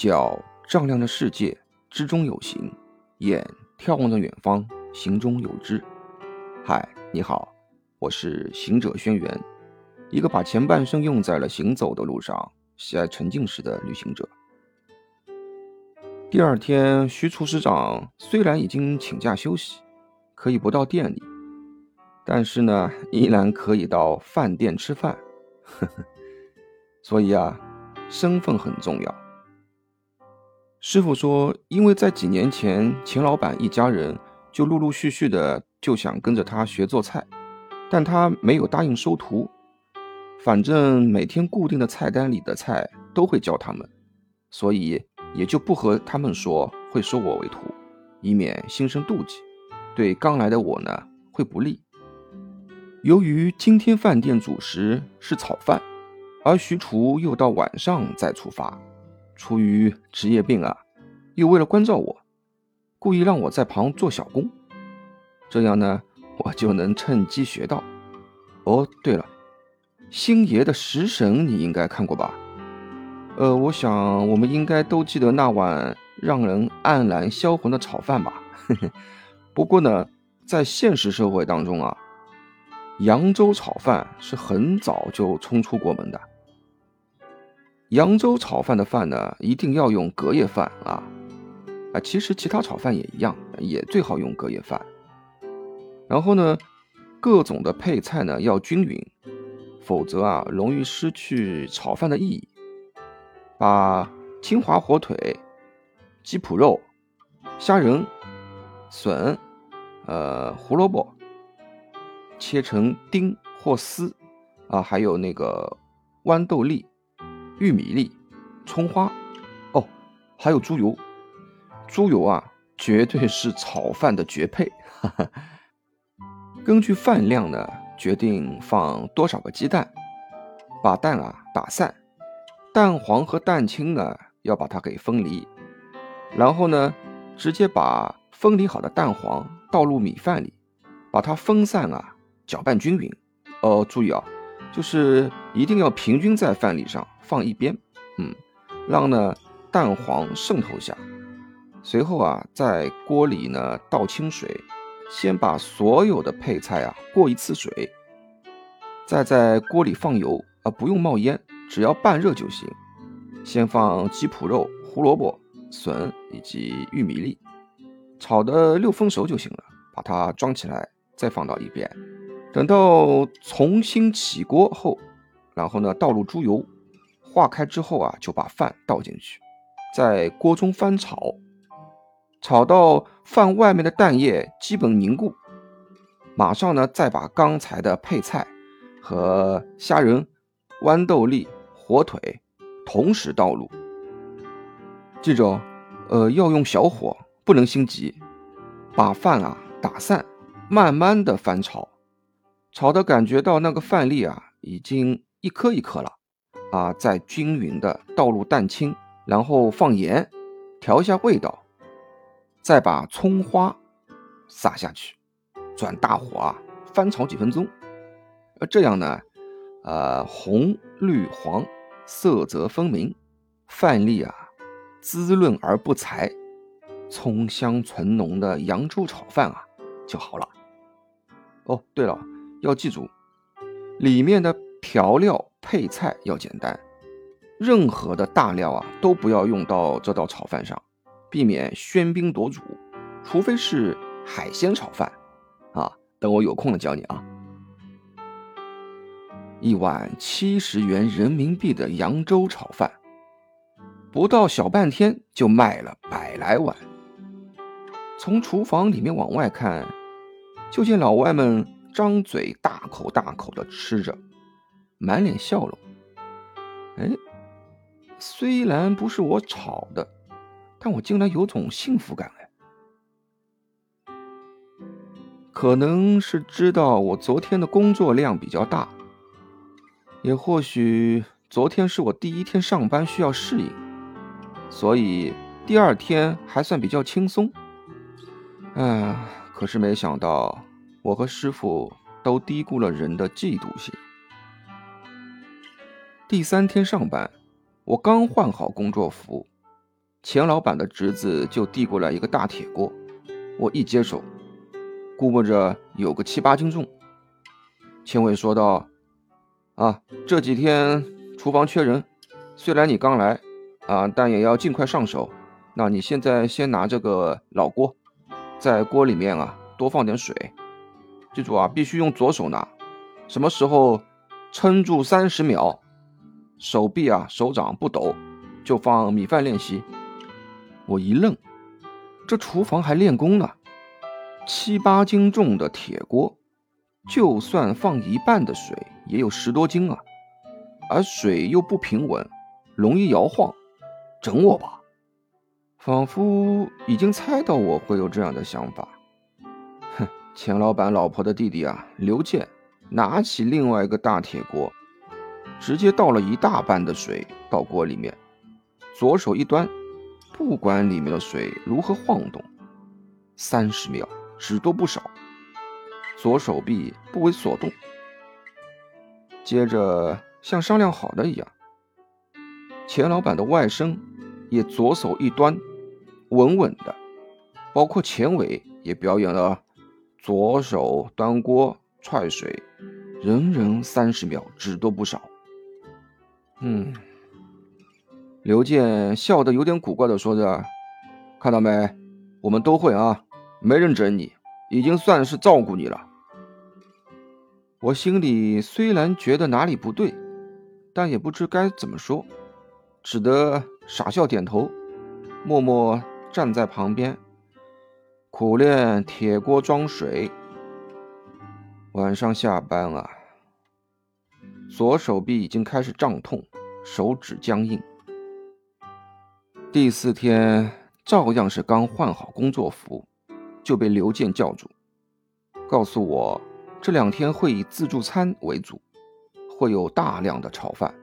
脚丈量着世界，之中有形；眼眺望着远方，行中有知。嗨，你好，我是行者轩辕，一个把前半生用在了行走的路上，喜爱沉浸式的旅行者。第二天，徐厨师长虽然已经请假休息，可以不到店里，但是呢，依然可以到饭店吃饭。呵呵，所以啊，身份很重要。师傅说，因为在几年前，钱老板一家人就陆陆续续的就想跟着他学做菜，但他没有答应收徒。反正每天固定的菜单里的菜都会教他们，所以也就不和他们说会收我为徒，以免心生妒忌，对刚来的我呢会不利。由于今天饭店主食是炒饭，而徐厨又到晚上再出发。出于职业病啊，又为了关照我，故意让我在旁做小工，这样呢，我就能趁机学到。哦，对了，星爷的食神你应该看过吧？呃，我想我们应该都记得那碗让人黯然销魂的炒饭吧？不过呢，在现实社会当中啊，扬州炒饭是很早就冲出国门的。扬州炒饭的饭呢，一定要用隔夜饭啊！啊，其实其他炒饭也一样，也最好用隔夜饭。然后呢，各种的配菜呢要均匀，否则啊容易失去炒饭的意义。把金华火腿、鸡脯肉、虾仁、笋、呃胡萝卜切成丁或丝啊，还有那个豌豆粒。玉米粒、葱花，哦，还有猪油。猪油啊，绝对是炒饭的绝配。哈哈。根据饭量呢，决定放多少个鸡蛋。把蛋啊打散，蛋黄和蛋清呢要把它给分离。然后呢，直接把分离好的蛋黄倒入米饭里，把它分散啊，搅拌均匀。哦，注意啊。就是一定要平均在饭粒上放一边，嗯，让呢蛋黄渗透下。随后啊，在锅里呢倒清水，先把所有的配菜啊过一次水，再在锅里放油啊，不用冒烟，只要半热就行。先放鸡脯肉、胡萝卜、笋以及玉米粒，炒的六分熟就行了，把它装起来，再放到一边。等到重新起锅后，然后呢倒入猪油，化开之后啊，就把饭倒进去，在锅中翻炒，炒到饭外面的蛋液基本凝固，马上呢再把刚才的配菜和虾仁、豌豆粒、火腿同时倒入。记着，呃，要用小火，不能心急，把饭啊打散，慢慢的翻炒。炒的感觉到那个饭粒啊，已经一颗一颗了，啊，再均匀的倒入蛋清，然后放盐，调一下味道，再把葱花撒下去，转大火啊，翻炒几分钟，呃，这样呢，呃，红绿黄色泽分明，饭粒啊滋润而不柴，葱香醇浓的扬州炒饭啊就好了。哦，对了。要记住，里面的调料配菜要简单，任何的大料啊都不要用到这道炒饭上，避免喧宾夺主。除非是海鲜炒饭，啊，等我有空了教你啊。一碗七十元人民币的扬州炒饭，不到小半天就卖了百来碗。从厨房里面往外看，就见老外们。张嘴大口大口的吃着，满脸笑容。哎，虽然不是我炒的，但我竟然有种幸福感哎。可能是知道我昨天的工作量比较大，也或许昨天是我第一天上班需要适应，所以第二天还算比较轻松。哎，可是没想到。我和师傅都低估了人的嫉妒心。第三天上班，我刚换好工作服，钱老板的侄子就递过来一个大铁锅，我一接手，估摸着有个七八斤重。钱伟说道：“啊，这几天厨房缺人，虽然你刚来，啊，但也要尽快上手。那你现在先拿这个老锅，在锅里面啊多放点水，记住啊，必须用左手拿。什么时候撑住三十秒，手臂啊手掌不抖，就放米饭练习。”我一愣，这厨房还练功呢？七八斤重的铁锅，就算放一半的水，也有十多斤啊！而水又不平稳，容易摇晃，整我吧！仿佛已经猜到我会有这样的想法。钱老板老婆的弟弟啊，刘健，拿起另外一个大铁锅，直接倒了一大半的水到锅里面，左手一端。不管里面的水如何晃动，三十秒只多不少，左手臂不为所动。接着像商量好的一样，钱老板的外甥也左手一端，稳稳的，包括钱伟也表演了左手端锅踹水，人人三十秒只多不少。嗯。刘健笑得有点古怪的说着：“看到没，我们都会啊，没人整你，已经算是照顾你了。”我心里虽然觉得哪里不对，但也不知该怎么说，只得傻笑点头，默默站在旁边苦练铁锅装水。晚上下班啊，左手臂已经开始胀痛，手指僵硬。第四天照样是刚换好工作服，就被刘健叫住，告诉我这两天会以自助餐为主，会有大量的炒饭。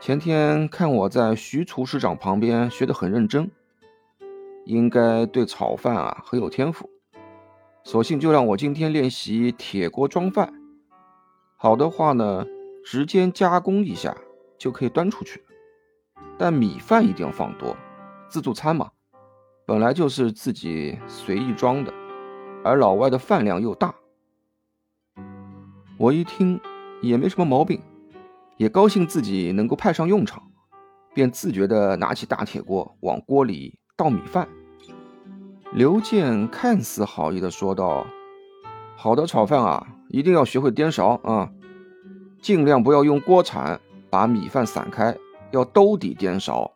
前天看我在徐厨师长旁边学得很认真，应该对炒饭啊很有天赋，索性就让我今天练习铁锅装饭。好的话呢，直接加工一下就可以端出去。但米饭一定要放多，自助餐嘛，本来就是自己随意装的，而老外的饭量又大。我一听也没什么毛病，也高兴自己能够派上用场，便自觉地拿起大铁锅往锅里倒米饭。刘健看似好意地说道：“好的炒饭啊，一定要学会颠勺啊，尽量不要用锅铲把米饭散开。”要兜底颠勺，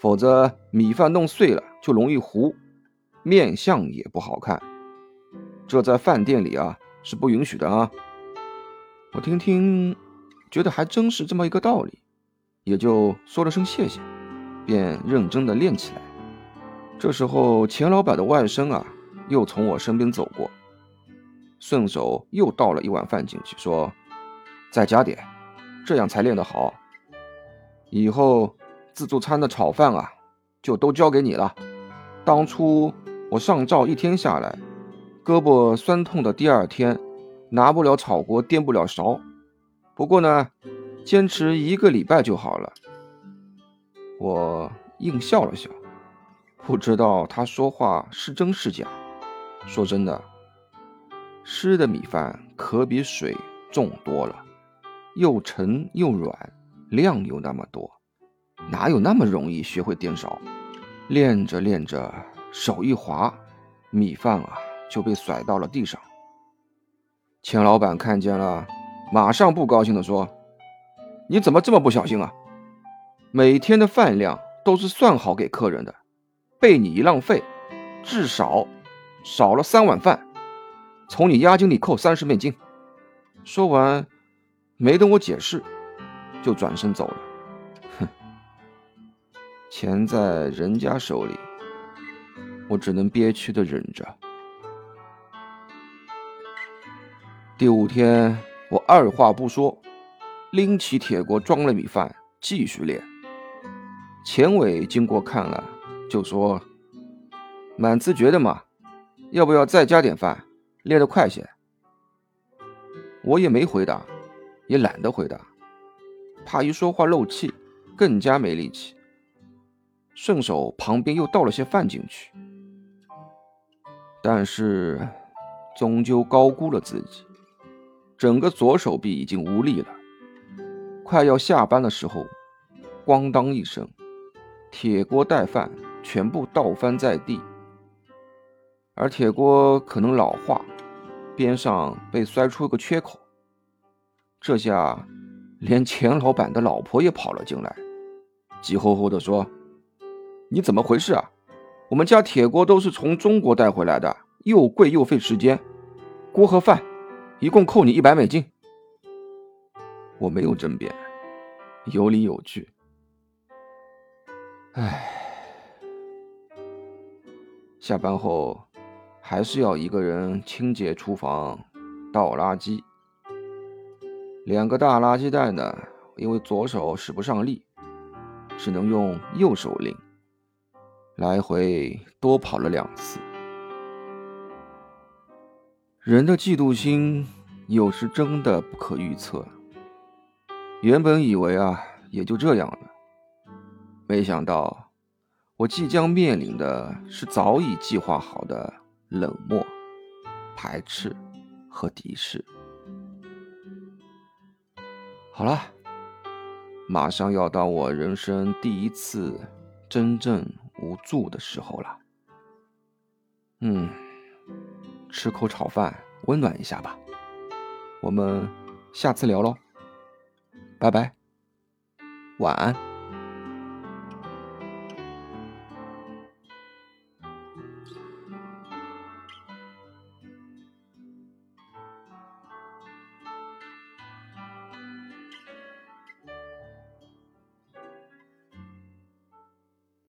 否则米饭弄碎了就容易糊，面相也不好看。这在饭店里啊是不允许的啊！我听听，觉得还真是这么一个道理，也就说了声谢谢，便认真的练起来。这时候钱老板的外甥啊又从我身边走过，顺手又倒了一碗饭进去，说：“再加点，这样才练得好。”以后自助餐的炒饭啊，就都交给你了。当初我上灶一天下来，胳膊酸痛的第二天，拿不了炒锅，颠不了勺。不过呢，坚持一个礼拜就好了。我硬笑了笑，不知道他说话是真是假。说真的，湿的米饭可比水重多了，又沉又软。量又那么多，哪有那么容易学会颠勺？练着练着，手一滑，米饭啊就被甩到了地上。钱老板看见了，马上不高兴地说：“你怎么这么不小心啊？每天的饭量都是算好给客人的，被你一浪费，至少少了三碗饭，从你押金里扣三十美金。”说完，没等我解释。就转身走了，哼！钱在人家手里，我只能憋屈的忍着。第五天，我二话不说，拎起铁锅装了米饭，继续练。钱伟经过看了，就说：“蛮自觉的嘛，要不要再加点饭，练得快些？”我也没回答，也懒得回答。怕一说话漏气，更加没力气。顺手旁边又倒了些饭进去，但是终究高估了自己，整个左手臂已经无力了。快要下班的时候，咣当一声，铁锅带饭全部倒翻在地，而铁锅可能老化，边上被摔出个缺口。这下，连钱老板的老婆也跑了进来，急吼吼地说：“你怎么回事啊？我们家铁锅都是从中国带回来的，又贵又费时间，锅和饭一共扣你一百美金。”我没有争辩，有理有据。唉，下班后还是要一个人清洁厨房、倒垃圾。两个大垃圾袋呢，因为左手使不上力，只能用右手拎，来回多跑了两次。人的嫉妒心有时真的不可预测。原本以为啊，也就这样了。没想到，我即将面临的是早已计划好的冷漠、排斥和敌视。好了，马上要到我人生第一次真正无助的时候了。嗯，吃口炒饭，温暖一下吧。我们下次聊喽。拜拜，晚安。